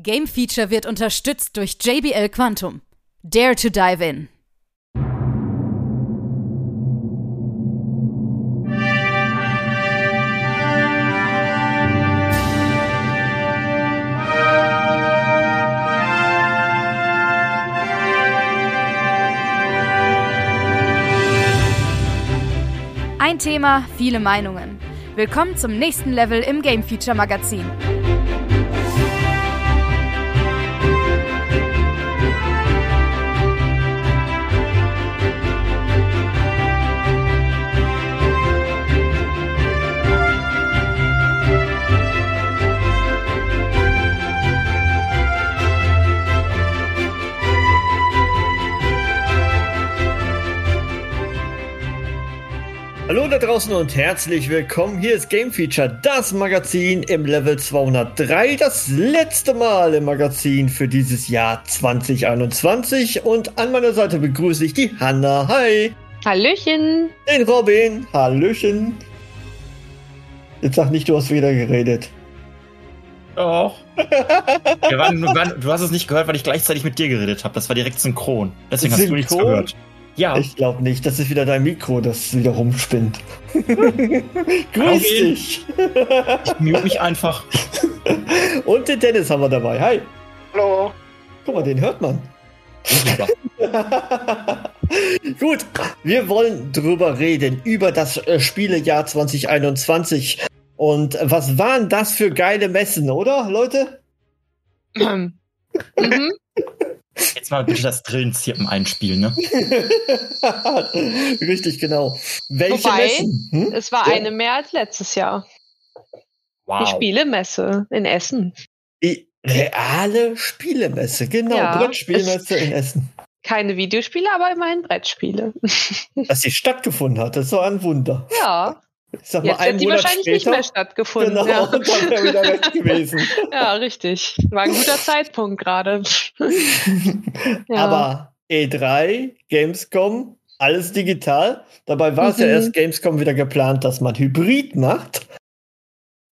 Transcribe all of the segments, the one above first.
Game Feature wird unterstützt durch JBL Quantum. Dare to dive in. Ein Thema, viele Meinungen. Willkommen zum nächsten Level im Game Feature Magazin. Hallo da draußen und herzlich willkommen. Hier ist Game Feature, das Magazin im Level 203. Das letzte Mal im Magazin für dieses Jahr 2021. Und an meiner Seite begrüße ich die Hanna. Hi. Hallöchen. Den Robin. Hallöchen. Jetzt sag nicht, du hast wieder geredet. Doch. Wir waren, wir waren, du hast es nicht gehört, weil ich gleichzeitig mit dir geredet habe. Das war direkt synchron. Deswegen hast du nichts Synchron? gehört. Ja. Ich glaube nicht. Das ist wieder dein Mikro, das wieder rumspinnt. Grüß dich. Ich mute mich einfach. Und den Dennis haben wir dabei. Hi. Hallo. Guck mal, den hört man. Gut, wir wollen drüber reden, über das äh, Spielejahr 2021. Und was waren das für geile Messen, oder, Leute? mhm. Jetzt mal bitte das Grillenzirpen einspielen, ne? Richtig, genau. Welche Wobei, Messen? Hm? Es war Ja. eine mehr als letztes Jahr. Die Wow. Spielemesse in Essen. Die reale Spielemesse, genau. Ja, Brettspielmesse in Essen. Keine Videospiele, aber immerhin Brettspiele. Dass sie stattgefunden hat, das war ein Wunder. Ja, Ich sag mal, jetzt sie Monat wahrscheinlich später. nicht mehr stattgefunden. Genau, Ja. und dann wäre wieder weg gewesen. ja, richtig. War ein guter Zeitpunkt gerade. Ja. Aber E3, Gamescom, alles digital. Dabei war es ja Mhm. erst Gamescom wieder geplant, dass man Hybrid macht.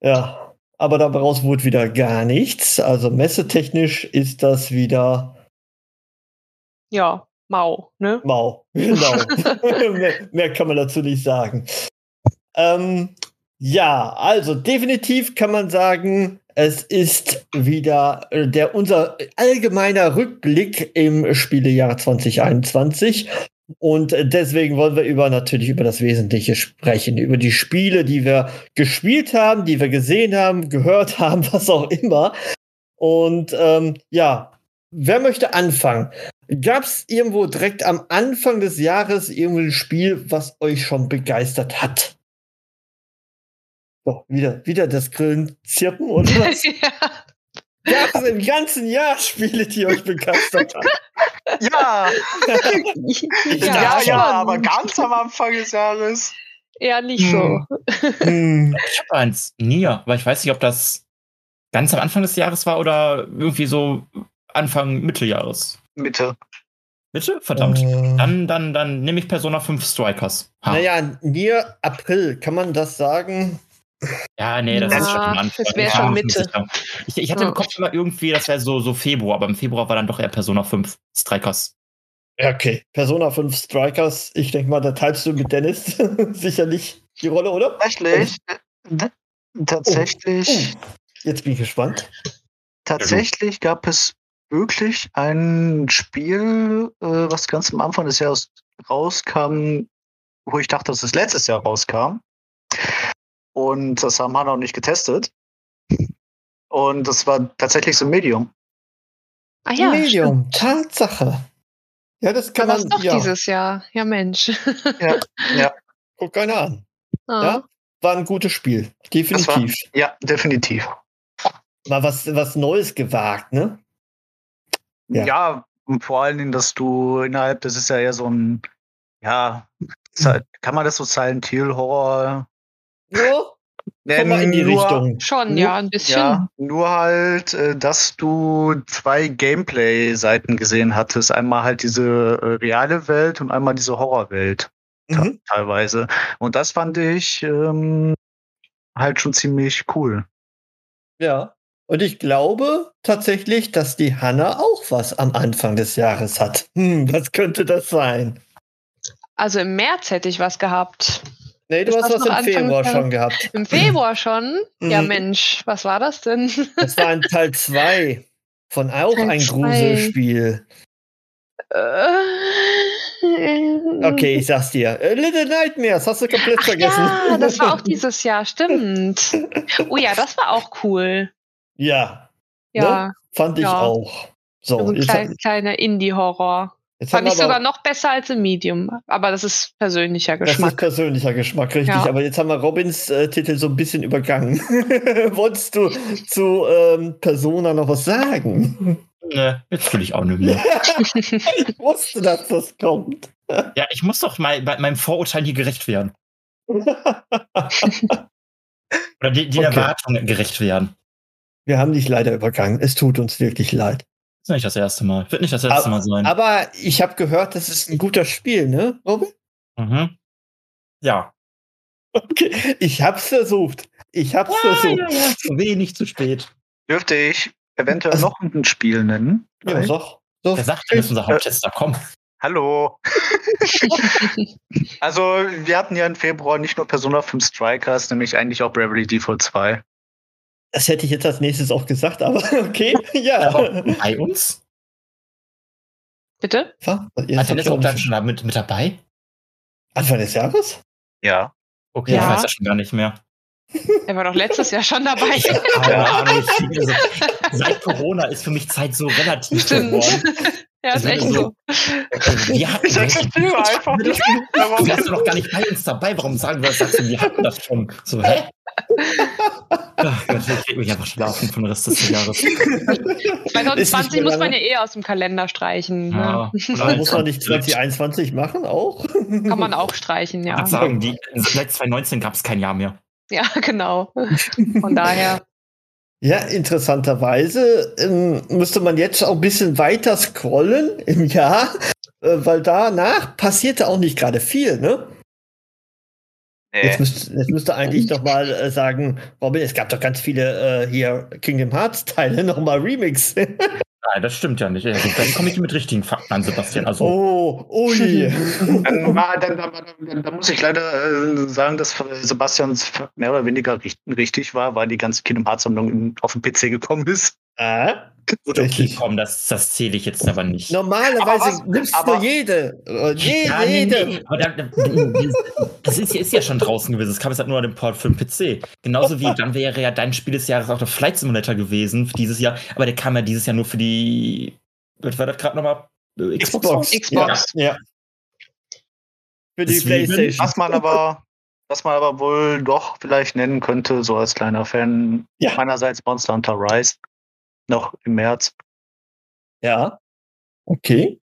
Ja, aber daraus wurde wieder gar nichts. Also messetechnisch ist das wieder Ja, mau, ne? mau. Genau. mehr, mehr kann man dazu nicht sagen. Ähm, ja, also definitiv kann man sagen, es ist wieder äh, der unser allgemeiner Rückblick im Spielejahr 2021. Und deswegen wollen wir über natürlich über das Wesentliche sprechen, über die Spiele, die wir gespielt haben, die wir gesehen haben, gehört haben, was auch immer. Und ähm, ja, wer möchte anfangen? Gab es irgendwo direkt am Anfang des Jahres irgendein Spiel, was euch schon begeistert hat? So, wieder, wieder das Grillen zirpen oder was? ja. Gab es im ganzen Jahr Spiele, die euch begeistert haben? Ja, Ich ja, ja, schon. aber ganz am Anfang des Jahres. Eher nicht so. Hm, Ich habe eins. Nier. Aber ich weiß nicht, ob das ganz am Anfang des Jahres war oder irgendwie so Anfang Mitteljahres. Mitte. Bitte? Verdammt. äh, Dann, dann, dann nehme ich Persona 5 Strikers. Ha. Naja, Nier April, kann man das sagen? Ja, nee, das Ja, ist schon am Anfang. das wär Ich schon Mitte. Ich, ich hatte Ja. im Kopf immer irgendwie, das wäre so, so Februar, aber im Februar war dann doch eher Persona 5 Strikers. Ja, okay. Persona 5 Strikers, ich denke mal, da teilst du mit Dennis sicherlich die Rolle, oder? Tatsächlich. äh, Tatsächlich. Oh, jetzt bin ich gespannt. Tatsächlich gab es wirklich ein Spiel, äh, was ganz am Anfang des Jahres rauskam, wo ich dachte, dass es letztes Jahr rauskam. Und das haben wir noch nicht getestet. Und das war tatsächlich so ein Medium. Ah ja, Medium, Tatsache. Ja, das kann Kann das man. doch ja, dieses Jahr. Ja, Mensch. Ja, ja, guck keiner an. Ah. Ja, war ein gutes Spiel. Das war- Definitiv. ja, definitiv. Mal was, was Neues gewagt, ne? Ja. Ja. und vor allen Dingen, dass du innerhalb, das ist ja eher so ein, ja, kann man das so Silent Hill Horror Komm mal in die Nur- Richtung. Schon, Nur- ja, ein bisschen. Ja, nur halt, äh, dass du zwei Gameplay-Seiten gesehen hattest. Einmal halt diese äh, reale Welt und einmal diese Horrorwelt Mhm. teilweise. Und das fand ich ähm, halt schon ziemlich cool. Ja. Und ich glaube tatsächlich, dass die Hanna auch was am Anfang des Jahres hat. Hm, was könnte das sein? Also im März hätte ich was gehabt. Nee, du Ist hast das was im Anfang Februar schon gehabt. Im Februar schon? Ja, Mhm. Mensch, was war das denn? Das war ein Teil 2 von auch Teil ein zwei. Gruselspiel. Äh, Okay, ich sag's dir. Äh, Little Nightmares, hast du komplett Ach vergessen. ja, das war auch dieses Jahr, stimmt. Oh ja, das war auch cool. Ja, Ja, fand ich Ja. auch. So, so ein klein, kleiner Indie-Horror. Jetzt Fand ich sogar noch besser als im Medium. Aber das ist persönlicher das ist Geschmack. persönlicher Geschmack, richtig. Ja. Aber jetzt haben wir Robins äh, Titel so ein bisschen übergangen. Wolltest du zu ähm, Persona noch was sagen? Ne, jetzt fühle ich auch nicht mehr. ich wusste, dass das kommt. Ja, ich muss doch mal bei meinem Vorurteil hier gerecht werden. Oder die, die Okay. Erwartungen gerecht werden. Wir haben dich leider übergangen. Es tut uns wirklich leid. Das ist nicht das erste Mal. Wird nicht das letzte Mal sein. Aber ich habe gehört, das ist ein guter Spiel, ne, Robin? Mhm. Ja. Okay, ich hab's versucht. Ich hab's versucht. ja, ja. Zu wenig, zu spät. Dürfte ich eventuell Also- noch ein Spiel nennen? Ja, sag. So, Wer sagt denn, das ist unser Haupttester? Komm. Hallo. also, wir hatten ja im Februar nicht nur Persona 5 Strikers, nämlich eigentlich auch Bravely Default 2. das hätte ich jetzt als nächstes auch gesagt, aber okay, ja. Aber bei uns? Bitte? Was? Jetzt Hat der ich dann nicht- schon mit, mit dabei? Anfang des Jahres? Ja. Okay, Ja. ich weiß das schon gar nicht mehr. Er war doch letztes Jahr schon dabei. Keine Ahnung. ich- also, Seit Corona ist für mich Zeit so relativ Stimmt. geworden. Ja, ist Das echt wird so. Wir hatten Ich nicht. Du warst doch noch gar nicht bei uns dabei. Warum sagen wir das? Sagst du, wir hatten das schon. So, hä? Ach Gott, ich krieg mich einfach schlafen für den Rest des Jahres. Ist nicht 2020 mehr muss man ja eh aus dem Kalender streichen. Ne? Ja. Aber muss man nicht 2021 machen auch? Kann man auch streichen, Ich ja. würde sagen, die, seit 2019 gab es kein Jahr mehr. Ja, genau. Von daher. Ja, interessanterweise ähm, müsste man jetzt auch ein bisschen weiter scrollen im Jahr, äh, weil danach passierte auch nicht gerade viel, ne? Jetzt, Nee. müsst, jetzt müsste eigentlich doch mal äh, sagen, Robin, es gab doch ganz viele äh, hier Kingdom Hearts Teile nochmal Remix. Nein, das stimmt ja nicht. Also, dann komme ich mit richtigen Fakten an, Sebastian. Also, oh, ui. Dann, war, dann, dann, dann, dann muss ich leider äh, sagen, dass Sebastians mehr oder weniger richt- richtig war, weil die ganze Kingdom Hearts Sammlung in- auf den PC gekommen ist. Ah, okay, richtig. komm, das, das zähle ich jetzt aber nicht. Normalerweise Aber was- nimmst aber- du jede. Äh, je, Ja, nee, jede. nee, aber dann, das ist, ist ja schon draußen gewesen. Es kam jetzt halt nur an den Port für den PC. Genauso wie dann wäre ja dein Spiel des Jahres auch der Flight Simulator gewesen für dieses Jahr. Aber der kam ja dieses Jahr nur für die. Was war das gerade nochmal? Äh, Xbox. Xbox. Ja. ja. Für die Deswegen- Playstation. Was man aber, was man aber wohl doch vielleicht nennen könnte, so als kleiner Fan, Ja. meinerseits Monster Hunter Rise, noch im März. Ja. Okay.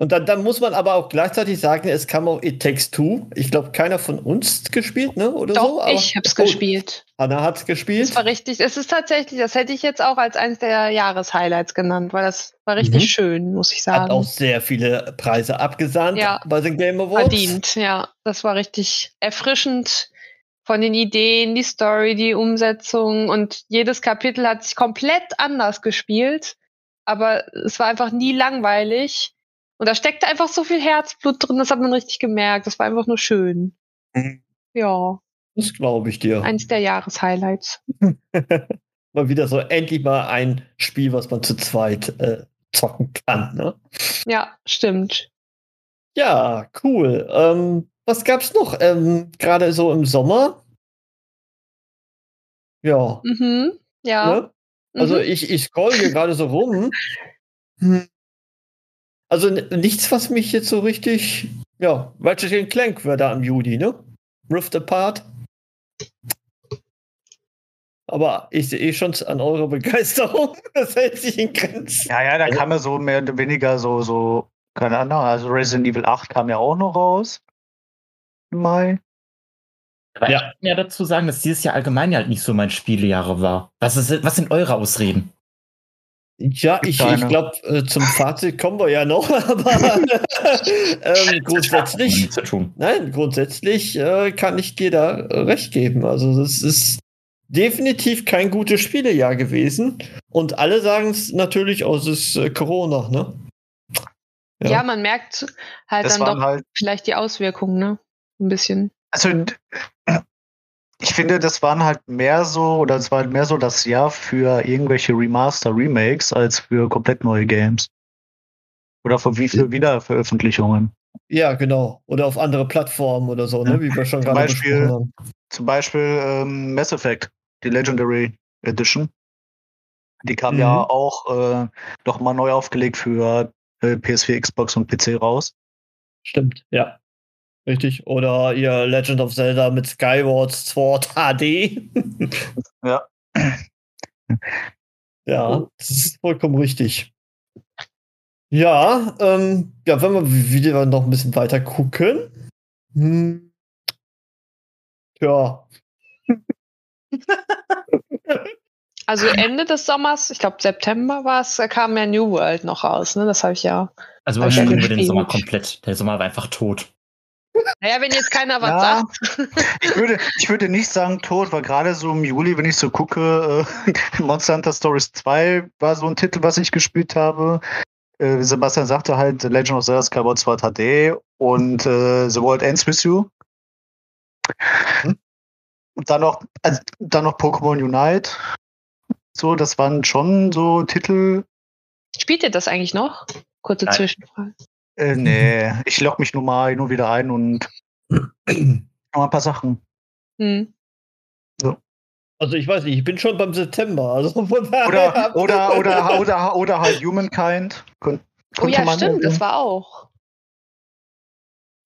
Und dann, dann muss man aber auch gleichzeitig sagen, es kam auch It Takes Two. Ich glaube, keiner von uns gespielt, ne? Oder Doch, so? Aber- ich hab's Oh, gespielt. Anna hat's Das gespielt. war richtig. Es ist tatsächlich, das hätte ich jetzt auch als eines der Jahreshighlights genannt, weil das war richtig Mhm. schön, muss ich Hat auch sagen. sehr viele Preise abgesandt Ja. bei den Game Awards. Verdient, ja. Das war richtig erfrischend von den Ideen, die Story, die Umsetzung und jedes Kapitel hat sich komplett anders gespielt, aber es war einfach nie langweilig. Und da steckte einfach so viel Herzblut drin, das hat man richtig gemerkt. Das war einfach nur schön. Mhm. Ja, Das glaube ich dir. eins der Jahreshighlights. mal wieder so endlich mal ein Spiel, was man zu zweit äh, zocken kann. Ne? Ja, stimmt. Ja, cool. Ähm, was gab's noch? Ähm, Gerade so im Sommer. Ja. Mhm. Ja. Ne? Also Mhm. ich, ich scroll hier gerade so rum. Hm. Also nichts, was mich jetzt so richtig. Ja, Ratchet Clank war da am Juli, ne? Rift Apart. Aber ich sehe eh schon an eurer Begeisterung. Das hält sich in Grenzen. Ja, ja, da kam ja so mehr oder weniger so, so, keine Ahnung, also Resident Evil 8 kam ja auch noch raus. Mai. Aber Ja. ich kann ja dazu sagen, dass dieses Jahr allgemein halt nicht so mein Spielejahre war. Was, ist, was sind eure Ausreden? Ja, ich, ich glaube, äh, zum Fazit kommen wir ja noch, aber ähm, grundsätzlich. Nichts zu tun. Nein, grundsätzlich äh, kann ich dir da äh, recht geben. Also das ist definitiv kein gutes Spielejahr gewesen. Und alle sagen es natürlich aus es äh, Corona, ne? Ja. Ja. man merkt halt Das dann doch halt, vielleicht die Auswirkungen, ne? Ein bisschen. also ich finde, das waren halt mehr so, oder es war halt mehr so das Jahr für irgendwelche Remaster, Remakes, als für komplett neue Games. Oder für, wie für Wiederveröffentlichungen. Ja, genau. Oder auf andere Plattformen oder so, ne? Wie wir schon Zum gerade Beispiel- besprochen haben. Zum Beispiel ähm, Mass Effect, die Legendary Edition. Die kam Mhm. ja auch äh, noch mal neu aufgelegt für äh, PS4, Xbox und PC raus. Stimmt, ja. Richtig. Oder ihr Legend of Zelda mit Skyward Sword HD. Ja. Ja, das ist vollkommen richtig. Ja, ähm, ja, wenn wir wieder noch ein bisschen weiter gucken. Hm. Ja, Also Ende des Sommers, ich glaube September war es, da kam ja New World noch raus, ne? Das habe ich ja. Also wir den gespielt. Sommer komplett. Der Sommer war einfach tot. Naja, wenn jetzt keiner was Ja. sagt. Ich würde, ich würde nicht sagen tot, weil gerade so im Juli, wenn ich so gucke, äh, Monster Hunter Stories 2 war so ein Titel, was ich gespielt habe. Äh, Sebastian sagte halt Legend of Zelda Skyward Sword HD und äh, The World Ends With You. Hm. Und dann noch, also, dann noch Pokémon Unite. So, das waren schon so Titel. Spielt ihr das eigentlich noch? Kurze Nein. Zwischenfrage. Äh, nee, ich log mich nur mal nur wieder ein und noch mal ein paar Sachen. Hm. also ich weiß nicht, ich bin schon beim September. Also von daher Oder, oder, oder, oder, oder halt Humankind. Kön- Oh ja, stimmt, das erwähnen. war auch.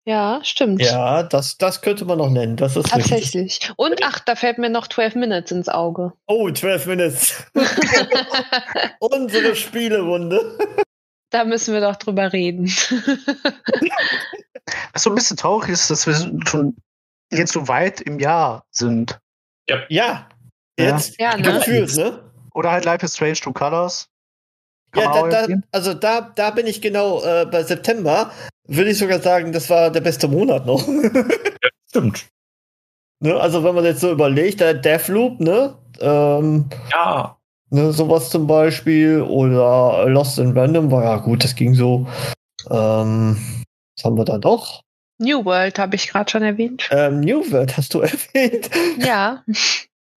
Ja, stimmt. Ja, das, das könnte man noch nennen. Das ist richtig. Tatsächlich. Und ach, da fällt mir noch 12 Minutes ins Auge. Oh, 12 Minutes. Unsere Spielerunde. Da müssen wir doch drüber reden. Was so ein bisschen traurig ist, dass wir schon jetzt so weit im Jahr sind. Ja, jetzt ja, ne? gefühlt, ne? Oder halt Life is Strange Two Colors. Kann Ja, da, da, also da, da bin ich genau äh, bei September. Würde ich sogar sagen, das war der beste Monat noch. Stimmt. ne? Also wenn man jetzt so überlegt, der Deathloop, ne? Ähm, Ja. Ne, sowas zum Beispiel. Oder Lost in Random war ja gut, das ging so. Ähm, was haben wir da noch? New World habe ich gerade schon erwähnt. Ähm, New World hast du erwähnt. Ja,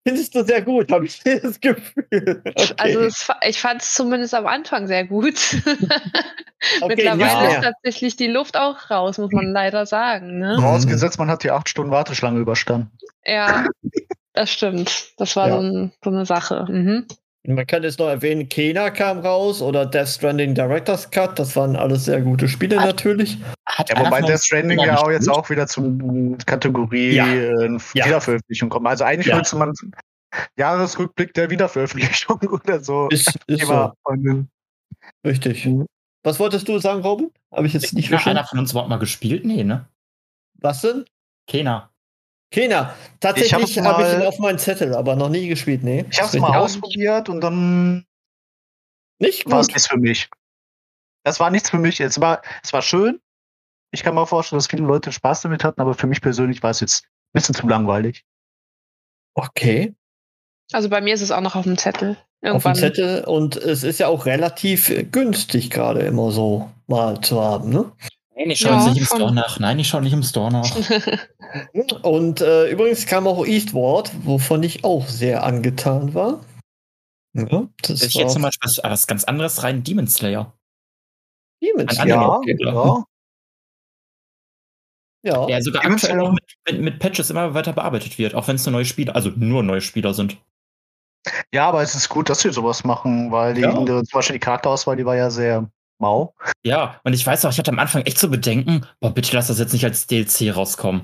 Findest du sehr gut, habe ich das Gefühl. Okay. also es, ich fand es zumindest am Anfang sehr gut. Okay, Mittlerweile ist tatsächlich die Luft auch raus, muss man leider sagen. Ne? Vorausgesetzt, man hat die acht Stunden Warteschlange überstanden. Ja, das stimmt. Das war Ja. so, ein, so eine Sache. Mhm. Man kann jetzt noch erwähnen, Kena kam raus oder Death Stranding Director's Cut. Das waren alles sehr gute Spiele Hat- natürlich. Hat Ja, wobei Death Stranding ja auch jetzt auch wieder zum Kategorie Ja. äh, Ja. Wiederveröffentlichung kommen. Also eigentlich Ja. müsste man Jahresrückblick der Wiederveröffentlichung oder so. Ist, ist so, von den- richtig. Was wolltest du sagen, Robin? Habe ich jetzt nicht Hat verstanden. einer von uns überhaupt mal gespielt? Nee, ne? Was denn? Keiner. Kena. Tatsächlich habe ich mal- ihn auf meinen Zettel, aber noch nie gespielt. Nee. Ich habe es mal ausprobiert und dann Nicht war es nichts für mich. Das war nichts für mich. Es war, es war schön. Ich kann mir vorstellen, dass viele Leute Spaß damit hatten, aber für mich persönlich war es jetzt ein bisschen zu langweilig. Okay. Also bei mir ist es auch noch auf dem Zettel. Auf dem Irgendwann. Zettel. Und es ist ja auch relativ günstig gerade immer so mal zu haben. Ne? Nein, ich schaue Ja, nicht im schon. Store nach. Nein, ich schaue nicht im Store nach. Und äh, übrigens kam auch Eastward, wovon ich auch sehr angetan war. Ja, das Ich war jetzt zum Beispiel was, was ganz anderes rein, Demon Slayer. Demons Ein Slayer. anderer okay, Titel. ja. Ja. Der sogar Demon aktuell noch mit, mit, mit Patches immer weiter bearbeitet wird, auch wenn es nur neue Spieler, also nur neue Spieler sind. Ja, aber es ist gut, dass sie sowas machen, weil die, Ja. die- zum Beispiel die Charakterauswahl, die war ja sehr mau. Ja, und ich weiß auch, ich hatte am Anfang echt so Bedenken, boah, bitte lass das jetzt nicht als DLC rauskommen.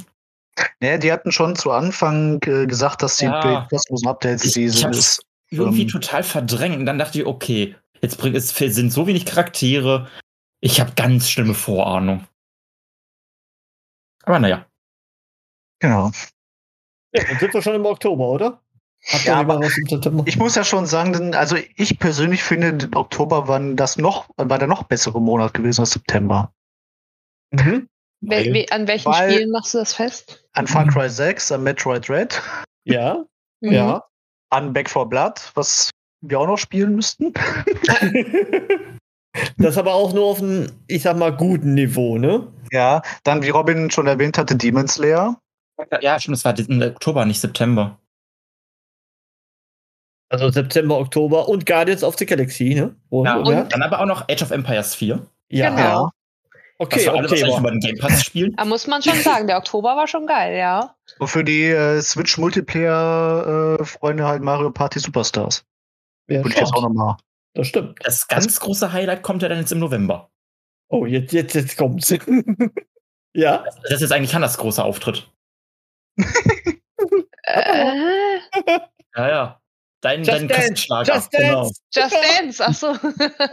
Nee, die hatten schon zu Anfang äh, gesagt, dass die Ja. bei kostenlosen Updates Ich, die ich sind. hab's ist- irgendwie ähm, total verdrängt und dann dachte ich, okay, jetzt bringt es sind so wenig Charaktere. Ich habe ganz schlimme Vorahnung. Aber naja. Genau. ja, dann sind wir schon im Oktober, oder? Hat Ja, ja, jemand was im September? Ich muss ja schon sagen, also ich persönlich finde, Oktober war das noch, war der noch bessere Monat gewesen als September. Mhm. Wel we an welchen Weil- Spielen machst du das fest? An Far Cry 6, an Metroid Red. Ja, Mhm. ja. an Back for Blood, was wir auch noch spielen müssten. das aber auch nur auf einem, ich sag mal, guten Niveau, ne? Ja, dann, wie Robin schon erwähnt hatte, Demon Slayer. Ja, stimmt, es war im Oktober, nicht September. Also September, Oktober und Guardians of the Galaxy, ne? Wo, ja, und dann aber auch noch Age of Empires 4. Ja. Genau. Okay, okay. Alle über den Game Pass spielen. Da muss man schon sagen, der Oktober war schon geil, ja. Und für die äh, Switch Multiplayer-Freunde äh, halt Mario Party Superstars. Ja, Würde ich jetzt auch nochmal. Das stimmt. Das ganz das große Highlight kommt ja dann jetzt im November. Oh, jetzt, jetzt, jetzt kommt's. ja. Das ist eigentlich Hannas großer Auftritt. äh. Ja, ja. Dein, dein Kassenschlager. Just Dance. Genau. Just Dance, achso.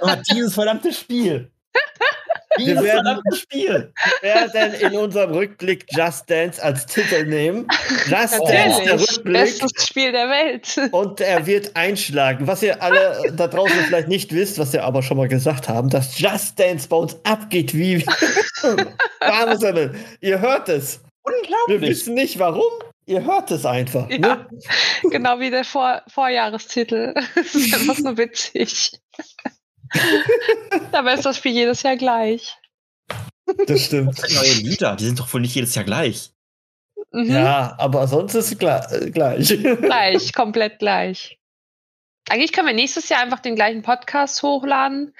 oh, dieses verdammte Spiel. Wir werden, Spiel. werden in unserem Rückblick Just Dance als Titel nehmen. Just Dance, der Rückblick. Bestes Spiel der Welt. Und er wird einschlagen. Was ihr alle da draußen vielleicht nicht wisst, was wir aber schon mal gesagt haben, dass Just Dance bei uns abgeht wie Himmel. Ihr hört es. Unglaublich. Wir wissen nicht warum. Ihr hört es einfach. Ja, ne? Genau wie der Vor Vorjahrestitel. Das ist einfach so witzig. Dabei ist das Spiel jedes Jahr gleich. Das stimmt. Das neue Lieder, die sind doch wohl nicht jedes Jahr gleich. Mhm. Ja, aber sonst ist es äh, gleich. Gleich, komplett gleich. Eigentlich können wir nächstes Jahr einfach den gleichen Podcast hochladen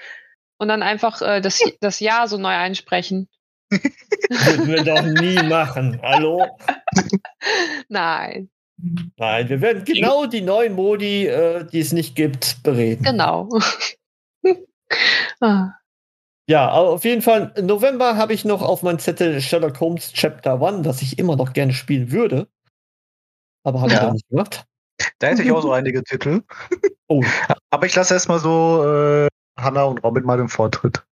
und dann einfach äh, das, das Jahr so neu einsprechen. Würden wir doch nie machen. Hallo? Nein. Nein, wir werden genau die neuen Modi, äh, die es nicht gibt, bereden. Genau. ah. Ja, aber auf jeden Fall, im November habe ich noch auf meinem Zettel Sherlock Holmes Chapter 1, das ich immer noch gerne spielen würde. Aber habe ja. ich noch nicht gemacht. Da hätte ich auch so einige Titel. Oh. Aber ich lasse erstmal so äh, Hannah und Robin mal den Vortritt.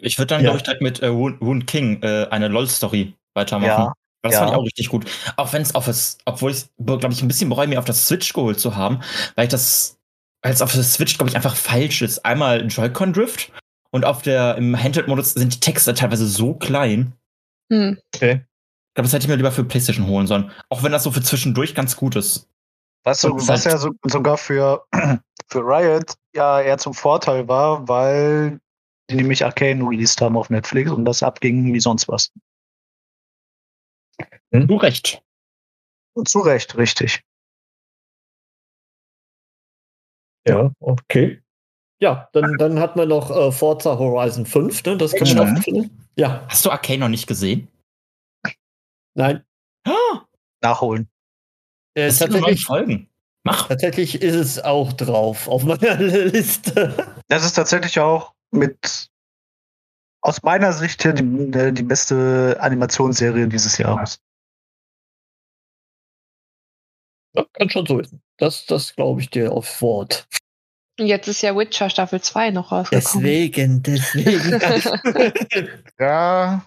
Ich würde dann, ja. glaube ich, direkt mit äh, Wound King äh, eine LOL-Story weitermachen. Ja. Das ja. fand ich auch richtig gut. Auch wenn es auf das, obwohl ich, glaube ich, ein bisschen bereue, mir auf das Switch geholt zu haben, weil ich das, weil es auf der Switch, glaube ich, einfach falsch ist. Einmal Joy-Con-Drift und auf der, im Handheld-Modus sind die Texte teilweise so klein. Hm. Okay. Ich glaube, das hätte ich mir lieber für PlayStation holen sollen. Auch wenn das so für zwischendurch ganz gut ist. Was, so, was ja so, sogar für, für Riot ja eher zum Vorteil war, weil die nämlich Arcane released haben auf Netflix und das abging wie sonst was. Hm? Zu Recht. Und zu Recht, richtig. Ja, okay. Ja, dann, dann hat man noch äh, Forza Horizon 5, ne? Das kann man auch finden. Ja. Hast du Arcane noch nicht gesehen? Nein. Ah. Nachholen. Äh, das tatsächlich, Folgen. Mach. Tatsächlich ist es auch drauf auf meiner Liste. Das ist tatsächlich auch mit aus meiner Sicht die, äh, die beste Animationsserie dieses Jahres. Ja, kann schon so sein. Das, das glaube ich dir auf Wort. Jetzt ist ja Witcher Staffel 2 noch rausgekommen. Deswegen, deswegen. ja,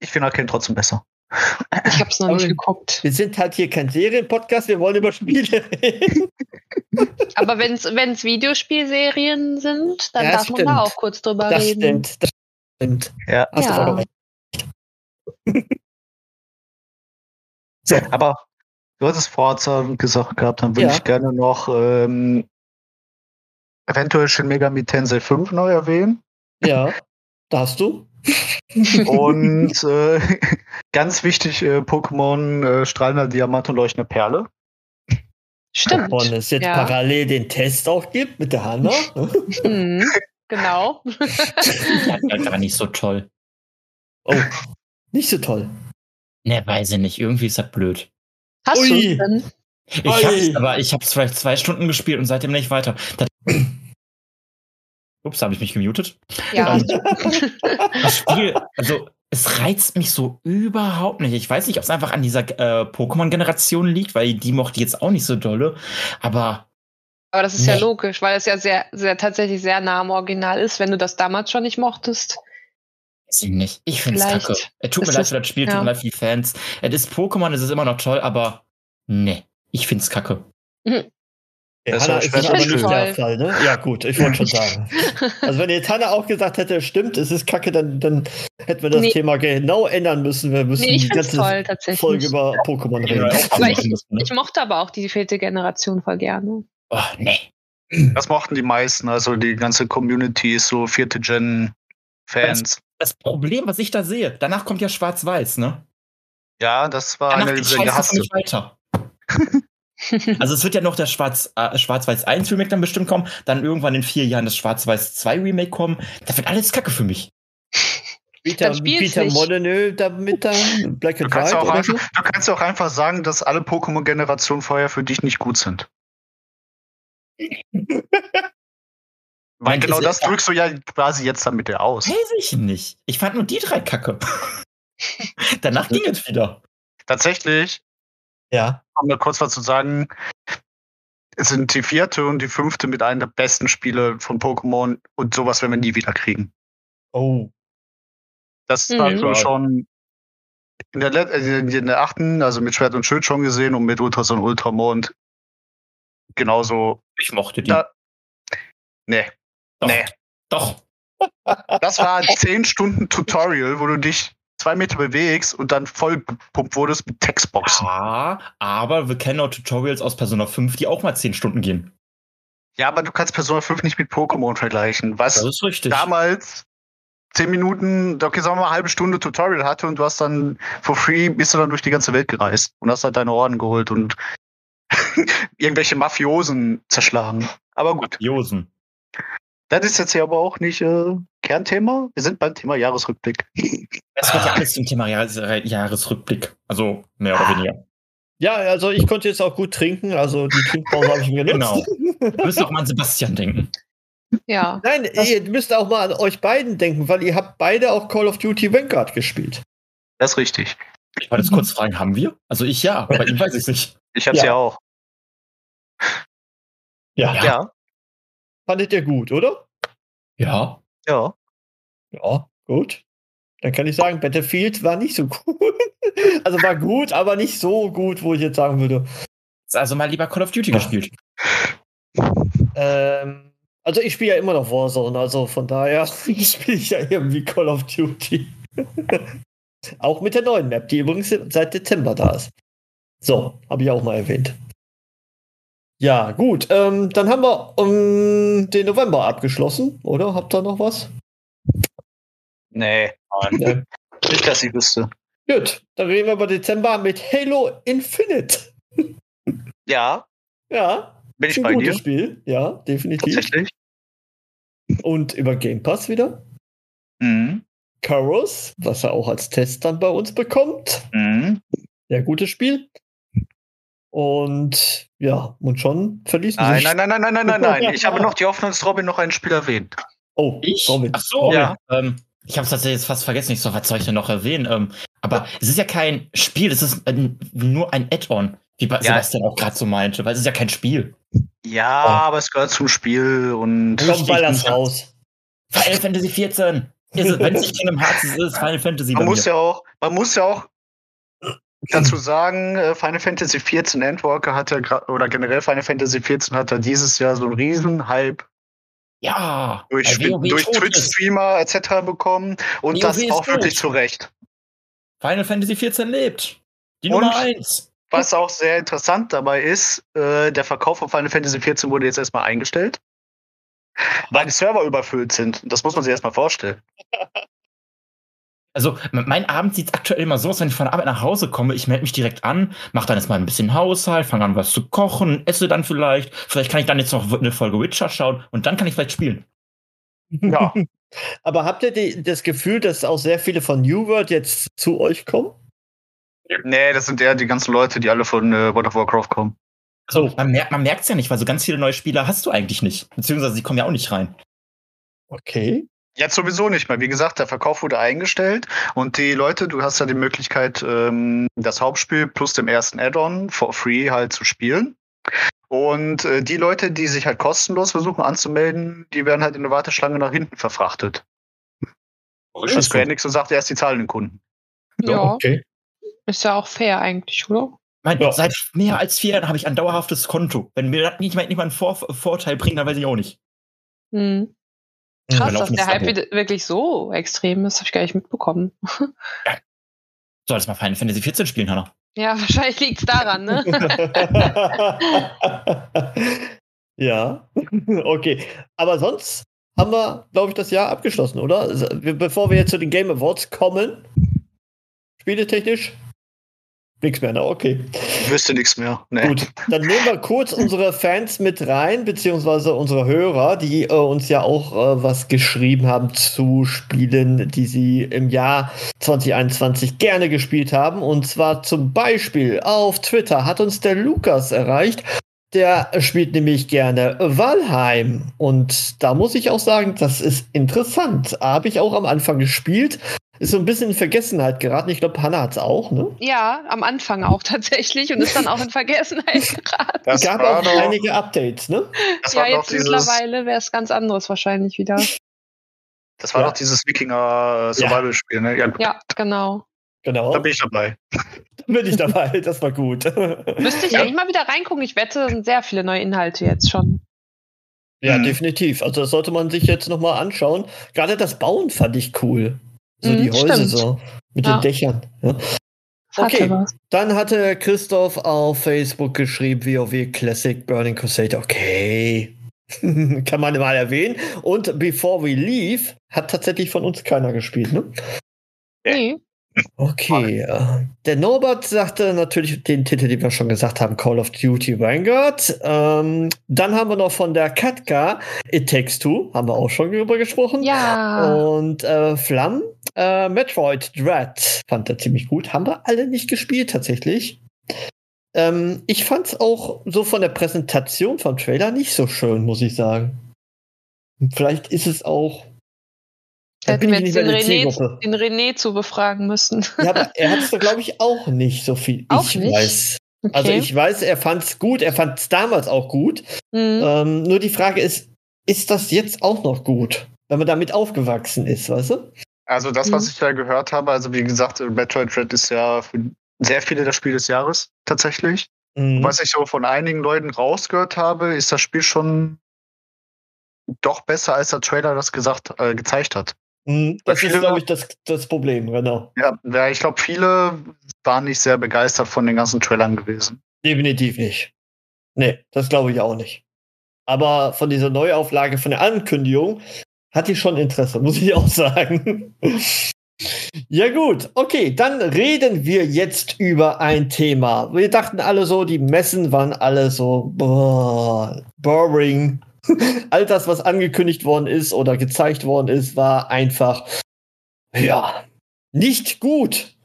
ich finde Arcane trotzdem besser. Ich habe es noch Aber nicht geguckt. Wir sind halt hier kein Serienpodcast, wir wollen über Spiele reden. Aber wenn es Videospielserien sind, dann ja, darf stimmt. man da auch kurz drüber das reden. Stimmt, das stimmt. Ja, hast ja. so. Aber du hattest Forza gesagt gehabt, dann würde ja. ich gerne noch ähm, eventuell Shin Megami Tensei 5 neu erwähnen. Ja, da hast du. Und äh, ganz wichtig, äh, Pokémon äh, strahlender Diamant und leuchtende Perle. Stimmt. Und es jetzt ja. parallel den Test auch gibt mit der Hanna. mhm, genau. ja, gar nicht so toll. Oh, nicht so toll. Ne, weiß ich nicht. Irgendwie ist das blöd. Hast du denn? Ich hab's, aber ich hab's vielleicht zwei Stunden gespielt und seitdem nicht weiter. Das Ups, habe ich mich gemutet. Ja. Ähm, das Spiel, also es reizt mich so überhaupt nicht. Ich weiß nicht, ob es einfach an dieser äh, Pokémon-Generation liegt, weil die mochte jetzt auch nicht so dolle. Aber. Aber das ist nee. ja logisch, weil es ja sehr, sehr tatsächlich sehr nah am Original ist, wenn du das damals schon nicht mochtest. Ich nicht. Ich finde es kacke. Es tut mir leid für das Spiel, ja. tut mir leid für die Fans. Es ist Pokémon, es ist immer noch toll, aber nee, ich finde es kacke. Mhm. Ja, Das Hanna ist zu aber nicht toll. der Fall, ne? Ja, gut, ich wollte schon sagen. Also, wenn jetzt Hanna auch gesagt hätte, stimmt, es ist kacke, dann, dann hätten wir das Nee. Thema genau ändern müssen. Wir müssen Nee, ich die ganze toll, tatsächlich. Folge über Pokémon reden. Aber ich-? Ich mochte aber auch die vierte Generation voll gerne. Oh, nee. Das mochten die meisten. Also die ganze Community ist so vierte Gen-Fans. Das Problem, was ich da sehe, danach kommt ja Schwarz-Weiß, ne? Ja, das war Danach eine dieser Scheiße gehasste. nicht weiter. Also es wird ja noch das Schwarz, äh, Schwarz-Weiß 1 Remake dann bestimmt kommen, dann irgendwann in vier Jahren das Schwarz-Weiß 2 Remake kommen. Das wird alles Kacke für mich. Peter, Peter. Molyneux damit dann, Black Du and kannst, White auch oder so? einfach, du kannst auch einfach sagen, dass alle Pokémon-Generationen vorher für dich nicht gut sind. Weil genau das drückst du ja quasi jetzt damit dir aus. Weiß ich nicht. Ich fand nur die drei Kacke. danach ging es wieder. Tatsächlich, Ja. um mal kurz was zu sagen, es sind die vierte und die fünfte mit einem der besten Spiele von Pokémon und sowas werden wir nie wieder kriegen. Oh. Das Mhm. du Ja. schon in der, Let- äh, in der achten, also mit Schwert und Schild schon gesehen und mit Ultras und Ultramond genauso. Ich mochte die. Da, nee, doch. nee. Doch. Das war ein 10 Stunden Tutorial, wo du dich zwei Meter bewegst und dann voll gepumpt wurdest mit Textboxen. Ja, aber wir kennen auch Tutorials aus Persona 5, die auch mal 10 Stunden gehen. Ja, aber du kannst Persona 5 nicht mit Pokémon vergleichen. Was Das ist richtig. damals 10 Minuten, okay, sagen wir mal eine halbe Stunde Tutorial hatte und du hast dann for free bist du dann durch die ganze Welt gereist und hast halt deine Orden geholt und irgendwelche Mafiosen zerschlagen. Aber gut, Josen. das ist jetzt hier aber auch nicht äh, Kernthema. Wir sind beim Thema Jahresrückblick. Es wird ja alles zum Thema Jahres Jahresrückblick. Also mehr oder weniger. Ja, also ich konnte jetzt auch gut trinken, also die Trinkpause habe ich mir genutzt. Genau. Wir müssen auch mal an Sebastian denken. Ja. Nein, ihr müsst auch mal an euch beiden denken, weil ihr habt beide auch Call of Duty Vanguard gespielt. Das ist richtig. Ich wollte jetzt kurz fragen, haben wir? Also ich ja, aber ihm weiß ich nicht. Ich hab's ja, Ja. auch. Ja. Ja. Ja, Fandet ihr gut, oder? Ja. ja. Ja, gut. Dann kann ich sagen, Battlefield war nicht so gut. Also war gut, aber nicht so gut, wo ich jetzt sagen würde. Also mal lieber Call of Duty gespielt. Ähm, also ich spiele ja immer noch Warzone, also von daher spiele ich ja irgendwie Call of Duty. auch mit der neuen Map, die übrigens seit Dezember da ist. So, habe ich auch mal erwähnt. Ja, gut. Ähm, dann haben wir um, den November abgeschlossen, oder? Habt ihr noch was? Nee, Ja. nicht, dass ich wüsste. Gut, dann reden wir über Dezember mit Halo Infinite. Ja, Ja, bin ist ich ein bei gutes dir. Spiel. Ja, definitiv. Tatsächlich. Und über Game Pass wieder. Mhm. Carros, was er auch als Test dann bei uns bekommt. Mhm. Sehr gutes Spiel. Und ja, und schon verließen Nein, sich. nein, nein, nein, nein, nein, nein, nein. Ich habe noch die Hoffnung, dass Robin noch ein Spiel erwähnt. Oh, Ich? Robin. Ach so, Robin. Ja. Ähm, ich habe es tatsächlich jetzt fast vergessen. Ich so, was soll ich denn noch erwähnen? Ähm, aber es ist ja kein Spiel, es ist ein, nur ein Add-on, wie Ja. Sebastian auch gerade so meinte, weil es ist ja kein Spiel. Ja, aber es gehört zum Spiel und Komm, baller's raus. Final Fantasy 14. Wenn es nicht Kingdom Hearts ist, ist Final Fantasy. man muss mir. ja auch, man muss ja auch dazu sagen, äh, Final Fantasy 14 Endwalker hat ja oder generell Final Fantasy 14 hat ja dieses Jahr so einen riesen Hype ja, durch, durch. Twitch-Streamer etc. bekommen und WoW das auch wirklich tot. zu Recht. Final Fantasy 14 lebt. Die Und? Nummer 1. Was auch sehr interessant dabei ist, äh, der Verkauf von Final Fantasy 14 wurde jetzt erstmal eingestellt, weil die Server überfüllt sind. Das muss man sich erstmal vorstellen. Also, mein Abend sieht aktuell immer so aus, wenn ich von der Arbeit nach Hause komme, ich melde mich direkt an, mache dann erstmal ein bisschen Haushalt, fange an, was zu kochen, esse dann vielleicht. Vielleicht kann ich dann jetzt noch eine Folge Witcher schauen und dann kann ich vielleicht spielen. Ja. Aber habt ihr die, das Gefühl, dass auch sehr viele von New World jetzt zu euch kommen? Nee, das sind eher die ganzen Leute, die alle von äh, World of Warcraft kommen. Also, man, mer man merkt es ja nicht, weil so ganz viele neue Spieler hast du eigentlich nicht. Beziehungsweise sie kommen ja auch nicht rein. Okay. Jetzt sowieso nicht mehr. Wie gesagt, der Verkauf wurde eingestellt und die Leute, du hast ja die Möglichkeit, ähm, das Hauptspiel plus dem ersten Add-on for free halt zu spielen. Und äh, die Leute, die sich halt kostenlos versuchen anzumelden, die werden halt in der Warteschlange nach hinten verfrachtet. Und so. Square Enix und sagt erst die zahlenden Kunden. Ja, okay. ist ja auch fair eigentlich, oder? Mein, Ja. Seit mehr als vier Jahren habe ich ein dauerhaftes Konto. Wenn mir das nicht mal, nicht mal einen Vor Vorteil bringt, dann weiß ich auch nicht. Hm. Krass, dass der Hype wirklich so extrem ist, habe ich gar nicht mitbekommen. Solltest mal Final Fantasy 14 spielen, Hannah. Ja, wahrscheinlich liegt's daran, ne? ja, okay. Aber sonst haben wir, glaube ich, das Jahr abgeschlossen, oder? Bevor wir jetzt zu den Game Awards kommen, spieletechnisch, nichts mehr, ne? Okay. Ich wüsste nichts mehr. Nee. Gut, dann nehmen wir kurz unsere Fans mit rein, beziehungsweise unsere Hörer, die äh, uns ja auch äh, was geschrieben haben zu Spielen, die sie im Jahr 2021 gerne gespielt haben. Und zwar zum Beispiel auf Twitter hat uns der Lukas erreicht. Der spielt nämlich gerne Valheim. Und da muss ich auch sagen, das ist interessant. Habe ich auch am Anfang gespielt. Ist so ein bisschen in Vergessenheit geraten. Ich glaube, Hannah hat es auch, ne? Ja, am Anfang auch tatsächlich und ist dann auch in Vergessenheit geraten. Das gab auch doch, einige Updates, ne? das Ja, jetzt dieses, mittlerweile wäre es ganz anderes wahrscheinlich wieder. das war Ja. doch dieses Wikinger-Survival-Spiel, ne? Ja, Ja, genau. Genau. da bin ich dabei. Da bin ich dabei, das war gut. Müsste ich Ja. eigentlich mal wieder reingucken. Ich wette, es sind sehr viele neue Inhalte jetzt schon. ja, Mhm. definitiv. Also das sollte man sich jetzt nochmal anschauen. Gerade das Bauen fand ich cool. So die Mhm, Häuser stimmt. so mit Ja. den Dächern. Ja. Hatte Okay. Dann hatte Christoph auf Facebook geschrieben, WoW Classic Burning Crusade. Okay. Kann man mal erwähnen. Und Before We Leave hat tatsächlich von uns keiner gespielt, ne? Nee. Okay, äh, der Norbert sagte natürlich den Titel, den wir schon gesagt haben, Call of Duty Vanguard. Ähm, dann haben wir noch von der Katka It Takes Two, haben wir auch schon drüber gesprochen. Ja. Und äh, Flamm, äh, Metroid Dread fand er ziemlich gut. Haben wir alle nicht gespielt tatsächlich. Ähm, ich fand es auch so von der Präsentation vom Trailer nicht so schön, muss ich sagen. Vielleicht ist es auch. Da Hätten wir jetzt den René, den René zu befragen müssen. Ja, aber er hat es da, glaube ich, auch nicht so viel. Auch ich nicht? weiß. Okay. Also ich weiß, er fand es gut, er fand es damals auch gut. Mhm. Ähm, nur die Frage ist, ist das jetzt auch noch gut, wenn man damit aufgewachsen ist, weißt du? Also das, Mhm. was ich da gehört habe, also wie gesagt, Metroid Dread ist ja für sehr viele das Spiel des Jahres tatsächlich. Mhm. Was ich so von einigen Leuten rausgehört habe, ist das Spiel schon doch besser, als der Trailer das gesagt, äh, gezeigt hat. Mhm. Das Bei ist, viele- glaube ich, das, das Problem, genau. Ja, ja ich glaube, viele waren nicht sehr begeistert von den ganzen Trailern gewesen. Definitiv nicht. Nee, das glaube ich auch nicht. Aber von dieser Neuauflage, von der Ankündigung, hatte ich schon Interesse, muss ich auch sagen. ja gut, okay, dann reden wir jetzt über ein Thema. Wir dachten alle so, die Messen waren alle so boah, boring. All das, was angekündigt worden ist oder gezeigt worden ist, war einfach, ja, nicht gut.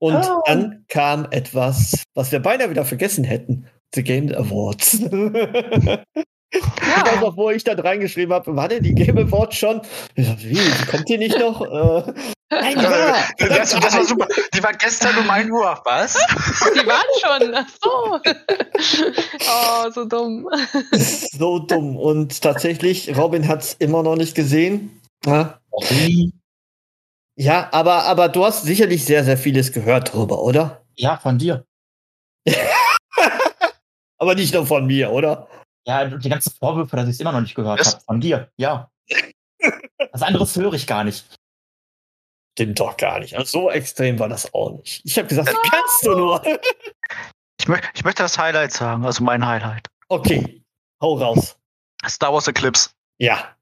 Und Oh. dann kam etwas, was wir beinahe wieder vergessen hätten. The Game Awards. Ich weiß noch, wo ich da reingeschrieben habe, war denn die Game Awards schon? Wie, die kommt hier nicht noch? Äh, nein, ja, Das, das war super. Die war gestern um 1 Uhr. Was? Die waren schon. Ach so. Oh, so dumm. so dumm. Und tatsächlich, Robin hat es immer noch nicht gesehen. Ja, ja aber, aber du hast sicherlich sehr, sehr vieles gehört drüber, oder? Ja, von dir. Aber nicht nur von mir, oder? Ja, und die ganzen Vorwürfe, dass ich es immer noch nicht gehört habe. Von dir, ja. Was anderes höre ich gar nicht. Stimmt doch gar nicht. Also so extrem war das auch nicht. Ich habe gesagt, wie kannst du nur? Ich, mö ich möchte das Highlight sagen, also mein Highlight. Okay, hau raus. Star Wars Eclipse. Ja,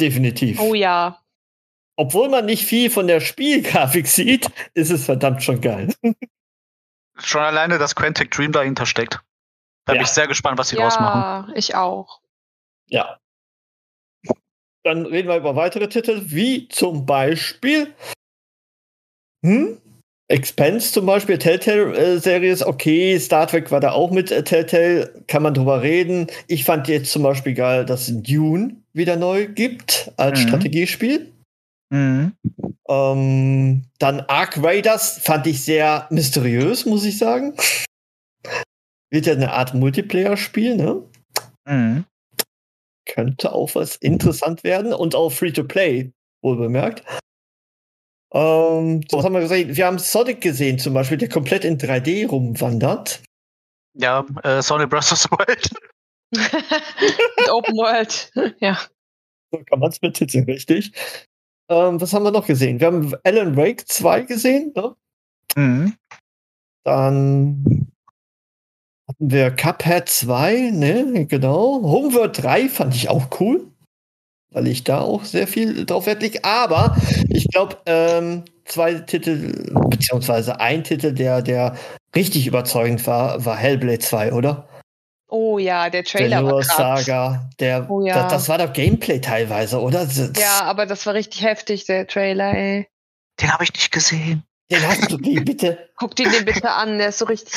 definitiv. Oh ja. Obwohl man nicht viel von der Spielgrafik sieht, ist es verdammt schon geil. Schon alleine, dass Quantic Dream dahinter steckt. Da bin Ja. ich sehr gespannt, was sie draus machen. Ja, ich auch. Ja. Dann reden wir über weitere Titel, wie zum Beispiel hm? Expense zum Beispiel, Telltale-Serie ist okay, Star Trek war da auch mit äh, Telltale, kann man drüber reden. Ich fand jetzt zum Beispiel geil, dass es Dune wieder neu gibt als Mhm. Strategiespiel. Mhm. Ähm, dann Ark Raiders fand ich sehr mysteriös, muss ich sagen. Wird ja eine Art Multiplayer-Spiel, ne? Mhm. Könnte auch was interessant werden und auch Free-to-Play, wohl bemerkt. Ähm, so, was haben wir gesehen? Wir haben Sonic gesehen, zum Beispiel, der komplett in 3D rumwandert. Ja, äh, Sonic Bros. Wild. Mit Open World. ja. So kann man es betiteln, richtig. Ähm, was haben wir noch gesehen? Wir haben Alan Wake 2 gesehen. Ne? Mhm. Dann hatten wir Cuphead 2, ne, genau. Homeworld 3 fand ich auch cool, weil ich da auch sehr viel drauf Wert lege. Aber ich glaube, ähm, zwei Titel, beziehungsweise ein Titel, der, der richtig überzeugend war, war Hellblade 2, oder? Oh ja, der Trailer der war krass. Saga, der, Oh ja. das, das war doch Gameplay teilweise, oder? Das, Ja, aber das war richtig heftig, der Trailer, ey. Den habe ich nicht gesehen. Den hast du, wie, bitte. Guck dir den bitte an, der ist so richtig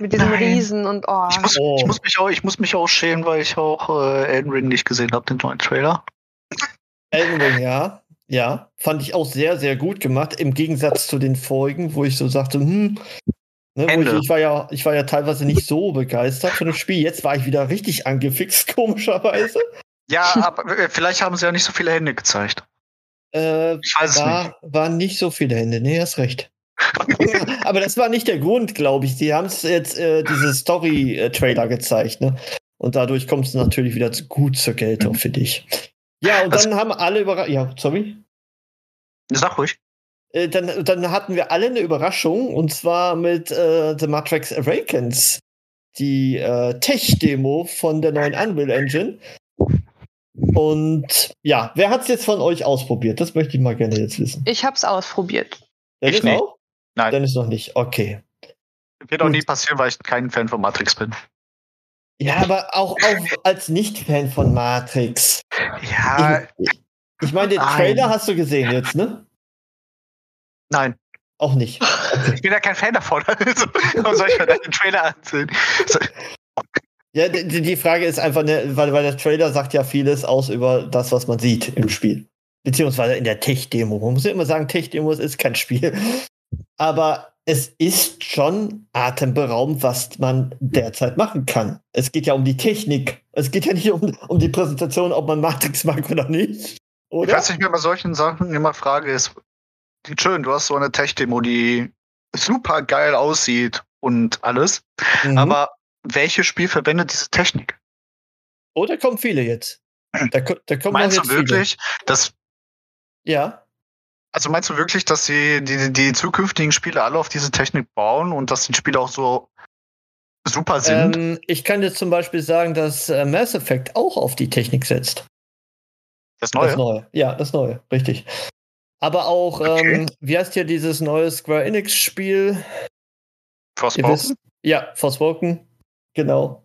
mit diesem Nein. Riesen und oh. Ich muss, Oh. ich, muss mich auch, ich muss mich auch schämen, weil ich auch äh, Elden Ring nicht gesehen habe, den neuen Trailer. Elden Ring, ja. Ja, fand ich auch sehr, sehr gut gemacht, im Gegensatz zu den Folgen, wo ich so sagte, hm, ne, wo ich, ich, war ja, ich war ja teilweise nicht so begeistert von dem Spiel. Jetzt war ich wieder richtig angefixt, komischerweise. Ja, aber äh, vielleicht haben sie ja nicht so viele Hände gezeigt. Äh, Ich weiß es nicht. war, waren nicht so viele Hände. Nee, hast recht. Aber das war nicht der Grund, glaube ich. Sie haben es jetzt äh, diese Story-Trailer gezeigt, ne? Und dadurch kommt es natürlich wieder zu- gut zur Geltung, finde ich. Ja, und Also- dann haben alle überrascht. Ja, sorry. Sag ruhig. Äh, dann, dann hatten wir alle eine Überraschung und zwar mit äh, The Matrix Awakens, die äh, Tech-Demo von der neuen Unreal Engine. Und ja, wer hat es jetzt von euch ausprobiert? Das möchte ich mal gerne jetzt wissen. Ich hab's ausprobiert. Dennis Ich nicht. auch? Nein. Dennis noch nicht. Okay. Wird auch nie passieren, weil ich kein Fan von Matrix bin. Ja, aber auch, auch als Nicht-Fan von Matrix. Ja, Ich, ich meine, den Nein. Trailer hast du gesehen jetzt, ne? nein. Auch nicht. Ich bin ja kein Fan davon. Also, warum soll ich mir den Trailer ansehen? Ja, die, die Frage ist einfach, ne, weil, weil der Trailer sagt ja vieles aus über das, was man sieht im Spiel. Beziehungsweise in der Tech-Demo. Man muss ja immer sagen, Tech-Demo ist kein Spiel. Aber es ist schon atemberaubend, was man derzeit machen kann. Es geht ja um die Technik. Es geht ja nicht um, um die Präsentation, ob man Matrix mag oder nicht. Oder? Was ich mir bei solchen Sachen immer frage, ist, schön, du hast so eine Tech-Demo, die super geil aussieht und alles, Mhm. aber welches Spiel verwendet diese Technik? oh, da kommen viele jetzt. Da, da kommen Meinst du jetzt viele. wirklich, dass, Ja. also meinst du wirklich, dass sie die, die zukünftigen Spiele alle auf diese Technik bauen und dass die Spiele auch so super sind? Ähm, ich kann jetzt zum Beispiel sagen, dass äh, Mass Effect auch auf die Technik setzt. das Neue? Das Neue. Ja, das Neue, richtig. Aber auch, Okay. ähm, wie heißt hier dieses neue Square Enix-Spiel? Forspoken? ja, Forspoken. Genau.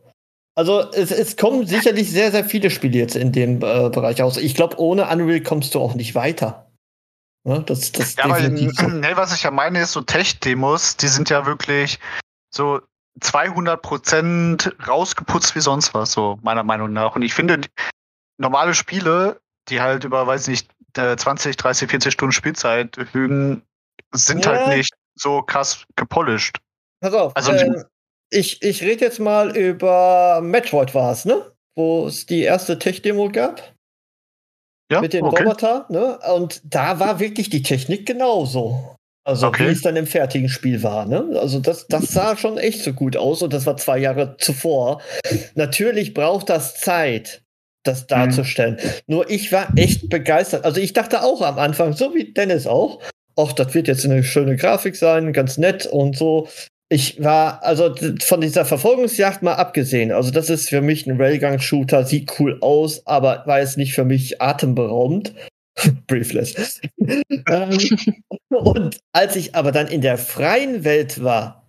Also es, es kommen sicherlich sehr, sehr viele Spiele jetzt in dem äh, Bereich aus. Ich glaube, ohne Unreal kommst du auch nicht weiter. Ne? Das, das Ja, weil, definitiv so. nee, was ich ja meine, ist so Tech-Demos, die sind ja wirklich so 200 Prozent rausgeputzt wie sonst was, so meiner Meinung nach. Und ich finde, normale Spiele, die halt über, weiß nicht, äh, 20, 30, 40 Stunden Spielzeit fügen, sind Ja. halt nicht so krass gepolished. Pass auf. Also- ähm, ich ich rede jetzt mal über Metroid war es, ne? Wo es die erste Tech-Demo gab. Ja, mit dem okay. Roboter, ne? Und da war wirklich die Technik genauso. Also Okay. wie es dann im fertigen Spiel war, ne? Also das, das sah schon echt so gut aus und das war zwei Jahre zuvor. Natürlich braucht das Zeit, das darzustellen. Nur ich war echt begeistert. Also ich dachte auch am Anfang, so wie Dennis auch, ach, das wird jetzt eine schöne Grafik sein, ganz nett und so. Ich war, also von dieser Verfolgungsjagd mal abgesehen, also das ist für mich ein Railgun-Shooter, sieht cool aus, aber war jetzt nicht für mich atemberaubend. Briefless. ähm, und als ich aber dann in der freien Welt war,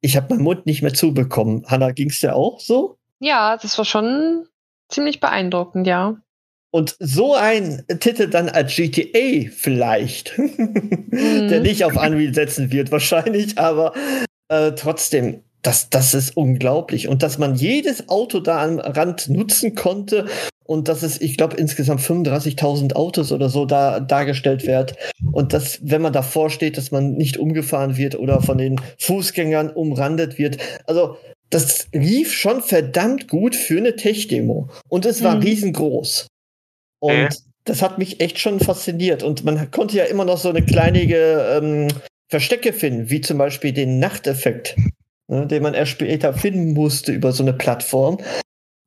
ich habe meinen Mund nicht mehr zubekommen. Hanna, ging's dir auch so? Ja, das war schon ziemlich beeindruckend, ja. Und so ein Titel dann als GTA vielleicht, der nicht auf Unreal setzen wird wahrscheinlich, aber äh, trotzdem, das, das ist unglaublich. Und dass man jedes Auto da am Rand nutzen konnte und dass es, ich glaube, insgesamt 35.000 Autos oder so da dargestellt wird. Und dass, wenn man davor steht, dass man nicht umgefahren wird oder von den Fußgängern umrandet wird. Also, das lief schon verdammt gut für eine Tech-Demo. Und es war Mhm. riesengroß. Und Okay. das hat mich echt schon fasziniert. Und man konnte ja immer noch so eine kleinige ähm, Verstecke finden, wie zum Beispiel den Nachteffekt, ne, den man erst später finden musste über so eine Plattform.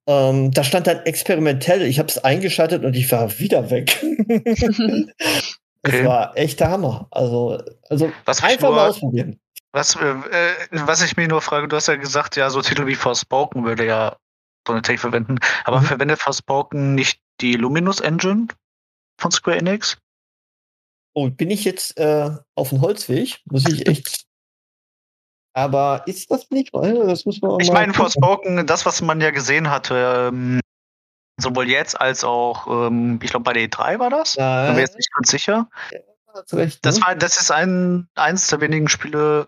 Ähm, da stand dann experimentell, ich habe es eingeschaltet und ich war wieder weg. Es Okay. war echter Hammer. Also, also Was einfach nur- mal ausprobieren. Was, äh, was ich mir nur frage, du hast ja gesagt, ja, so Titel wie Forspoken würde ja so eine Tech verwenden. Aber Mhm. verwendet Forspoken nicht die Luminous Engine von Square Enix? Oh, bin ich jetzt äh, auf dem Holzweg? Muss ich echt. Aber ist das nicht? Weil Das muss man Ich mal meine. Forspoken, das, was man ja gesehen hatte, ähm, sowohl jetzt als auch, ähm, ich glaube, bei der E3 war das? Bin Nein, mir jetzt nicht ganz sicher. hast recht, Das ne? war, das ist ein, eins der wenigen Spiele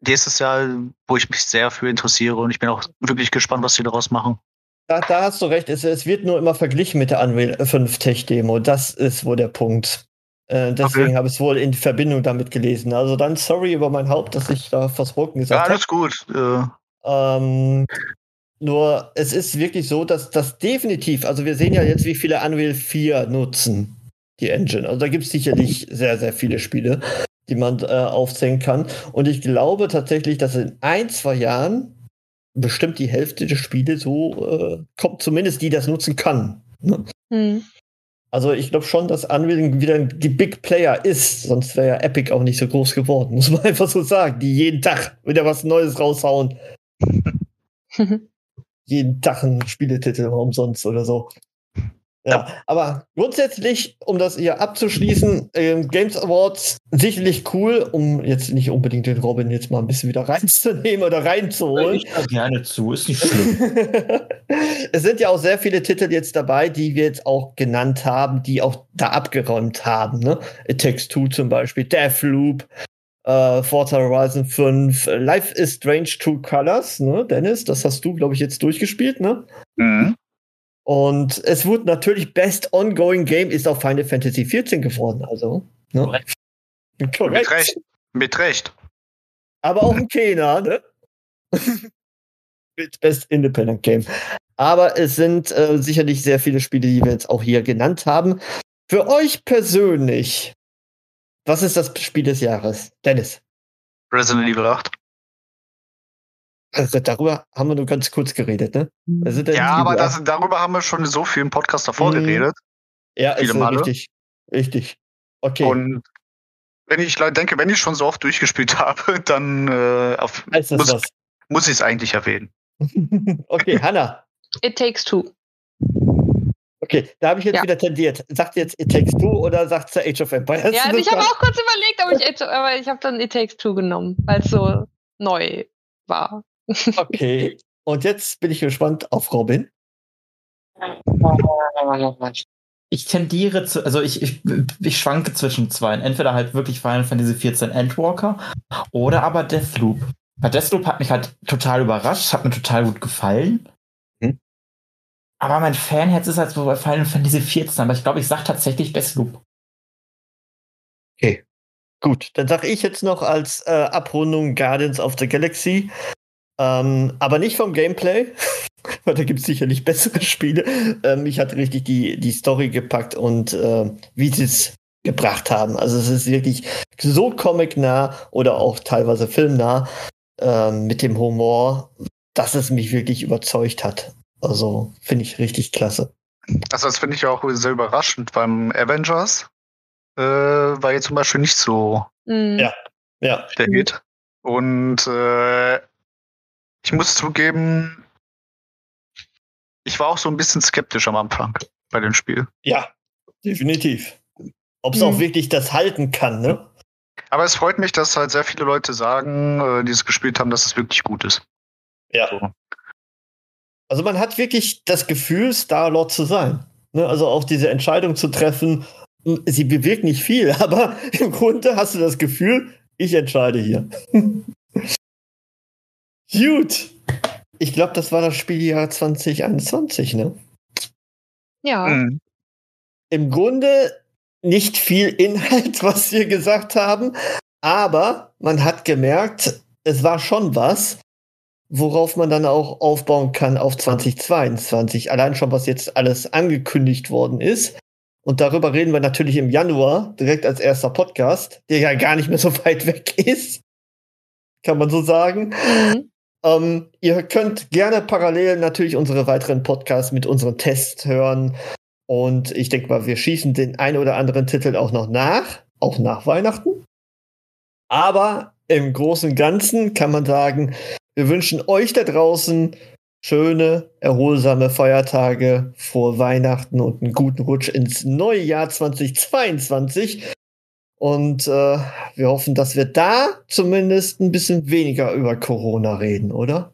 dieses Jahr, wo ich mich sehr für interessiere und ich bin auch wirklich gespannt, was sie daraus machen. da, da hast du recht. Es, es wird nur immer verglichen mit der Unreal 5 Tech Demo. Das ist wohl der Punkt. Äh, deswegen Okay. habe ich es wohl in Verbindung damit gelesen. Also dann sorry über mein Haupt, dass ich da Versprochen Ja, gesagt habe. alles gut. Äh, Ähm, nur es ist wirklich so, dass das definitiv, also wir sehen ja jetzt, wie viele Unreal 4 nutzen, die Engine. Also da gibt es sicherlich sehr, sehr viele Spiele, die man äh, aufzählen kann. Und ich glaube tatsächlich, dass in ein, zwei Jahren bestimmt die Hälfte der Spiele so äh, kommt, zumindest die das nutzen kann. Ne? Hm. Also ich glaube schon, dass Unreal wieder die Big Player ist, sonst wäre ja Epic auch nicht so groß geworden, muss man einfach so sagen, die jeden Tag wieder was Neues raushauen jeden Tag einen Spieletitel umsonst oder so. Ja, aber grundsätzlich, um das hier abzuschließen, ähm, Games Awards sicherlich cool, um jetzt nicht unbedingt den Robin jetzt mal ein bisschen wieder reinzunehmen oder reinzuholen. Ich höre gerne zu, ist nicht schlimm. es sind ja auch sehr viele Titel jetzt dabei, die wir jetzt auch genannt haben, die auch da abgeräumt haben. Ne? It Takes Two zum Beispiel, Deathloop, äh, Forza Horizon 5, äh, Life is Strange True Colors, ne? Dennis, das hast du, glaube ich, jetzt durchgespielt, ne? mhm. Und es wurde natürlich Best Ongoing Game ist auf Final Fantasy 14 geworden, also. Ne? Korrekt. Korrekt. Mit Recht. Mit Recht. Aber auch ein Kena, ne? Mit Best Independent Game. Aber es sind äh, sicherlich sehr viele Spiele, die wir jetzt auch hier genannt haben. Für euch persönlich, was ist das Spiel des Jahres? Dennis. Resident Evil 8. Also darüber haben wir nur ganz kurz geredet, ne? Also Ja, aber das, darüber haben wir schon so viel im Podcast davor Mhm. geredet. Ja, ist so Male. richtig. Richtig. Okay. Und wenn ich denke, wenn ich schon so oft durchgespielt habe, dann äh, auf, das muss, muss ich es eigentlich erwähnen. okay, Hanna. It takes two. Okay, da habe ich jetzt Ja. wieder tendiert. Sagt jetzt It Takes Two oder sagt sie Age of Empires? Ja, also ich habe auch kurz überlegt, aber ich, aber ich habe dann It Takes Two genommen, weil es so neu war. Okay. Und jetzt bin ich gespannt auf Robin. Ich tendiere zu, also ich, ich, ich schwanke zwischen zwei. Entweder halt wirklich Final Fantasy XIV Endwalker oder aber Deathloop. Weil Deathloop hat mich halt total überrascht, hat mir total gut gefallen. Hm. Aber mein Fanherz ist halt so bei Final Fantasy XIV, aber ich glaube, ich sag tatsächlich Deathloop. Gut, dann sage ich jetzt noch als äh, Abrundung Guardians of the Galaxy. Ähm, aber nicht vom Gameplay, weil da gibt es sicherlich bessere Spiele. Ähm, mich hat richtig die, die Story gepackt und äh, wie sie es gebracht haben. Also es ist wirklich so comic-nah oder auch teilweise filmnah ähm, mit dem Humor, dass es mich wirklich überzeugt hat. Also finde ich richtig klasse. Also das finde ich auch sehr überraschend. Beim Avengers äh, war jetzt zum Beispiel nicht so Mhm. Ja. Ja, der Mhm. Hit. Und äh, ich muss zugeben, ich war auch so ein bisschen skeptisch am Anfang bei dem Spiel. ja, definitiv. Ob es Hm. auch wirklich das halten kann, ne? Aber es freut mich, dass halt sehr viele Leute sagen, äh, die es gespielt haben, dass es wirklich gut ist. Ja. So. Also man hat wirklich das Gefühl, Star-Lord zu sein. Ne? Also auch diese Entscheidung zu treffen, m, sie bewirkt nicht viel, aber im Grunde hast du das Gefühl, ich entscheide hier. Gut. Ich glaube, das war das Spieljahr 2021, ne? Ja. Mhm. Im Grunde nicht viel Inhalt, was wir gesagt haben, aber man hat gemerkt, es war schon was, worauf man dann auch aufbauen kann auf 2022. Allein schon, was jetzt alles angekündigt worden ist. Und darüber reden wir natürlich im Januar, direkt als erster Podcast, der ja gar nicht mehr so weit weg ist. Kann man so sagen. Mhm. Ähm, ihr könnt gerne parallel natürlich unsere weiteren Podcasts mit unseren Tests hören. Und ich denke mal, wir schießen den einen oder anderen Titel auch noch nach, auch nach Weihnachten. Aber im Großen und Ganzen kann man sagen, wir wünschen euch da draußen schöne, erholsame Feiertage vor Weihnachten und einen guten Rutsch ins neue Jahr 2022. Und äh, wir hoffen, dass wir da zumindest ein bisschen weniger über Corona reden, oder?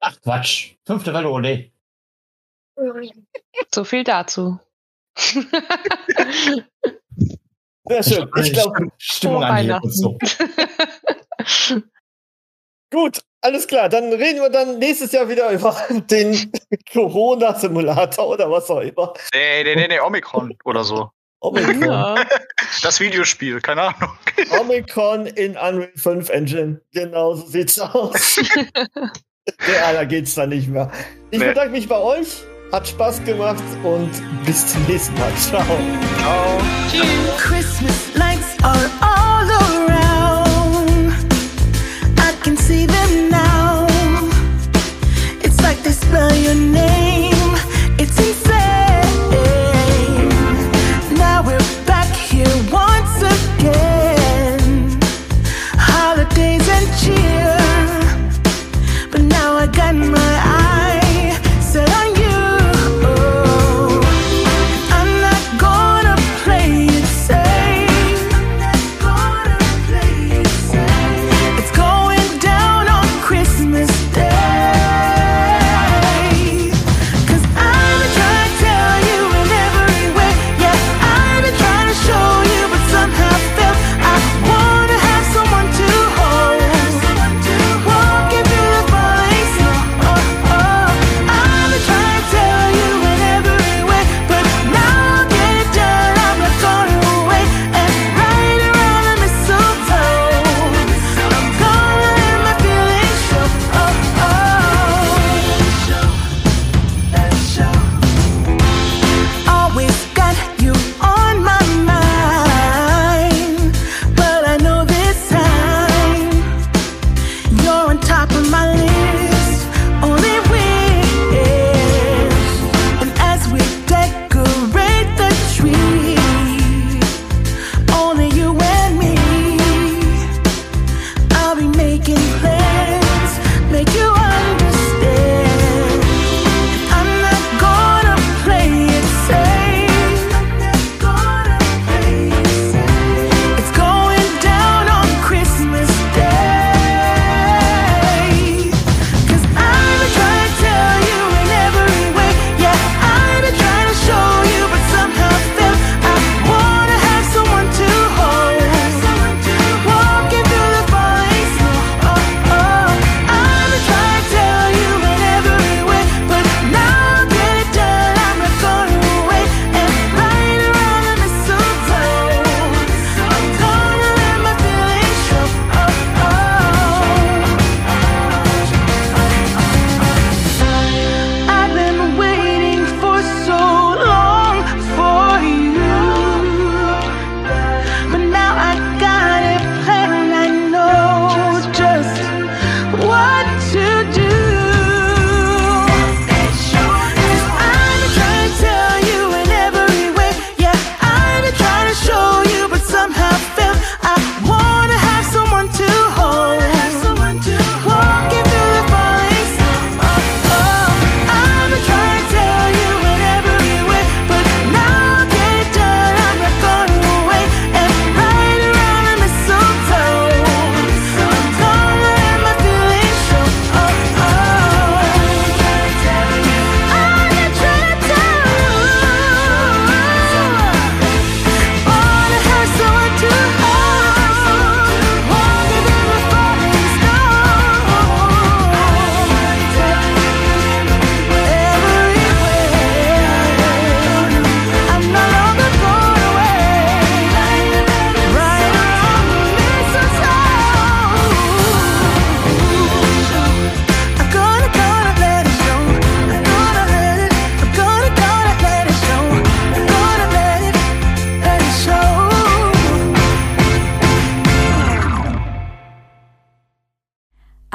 Ach Quatsch. Fünfte Welle, ole. So viel dazu. Sehr schön. Ich glaube, Stimmung an so. Gut, alles klar. Dann reden wir dann nächstes Jahr wieder über den Corona-Simulator oder was auch immer. Nee, nee, nee, nee, Omikron oder so. Omikron. Ja. Das Videospiel, keine Ahnung. Omikron in Unreal 5 Engine. Genau so sieht's aus. ja, da geht's dann nicht mehr. Ich nee. bedanke mich bei euch. Hat Spaß gemacht und bis zum nächsten Mal. Ciao. Ciao. Tschüss. Christmas lights are all around. I can see them now. It's like they spell your name.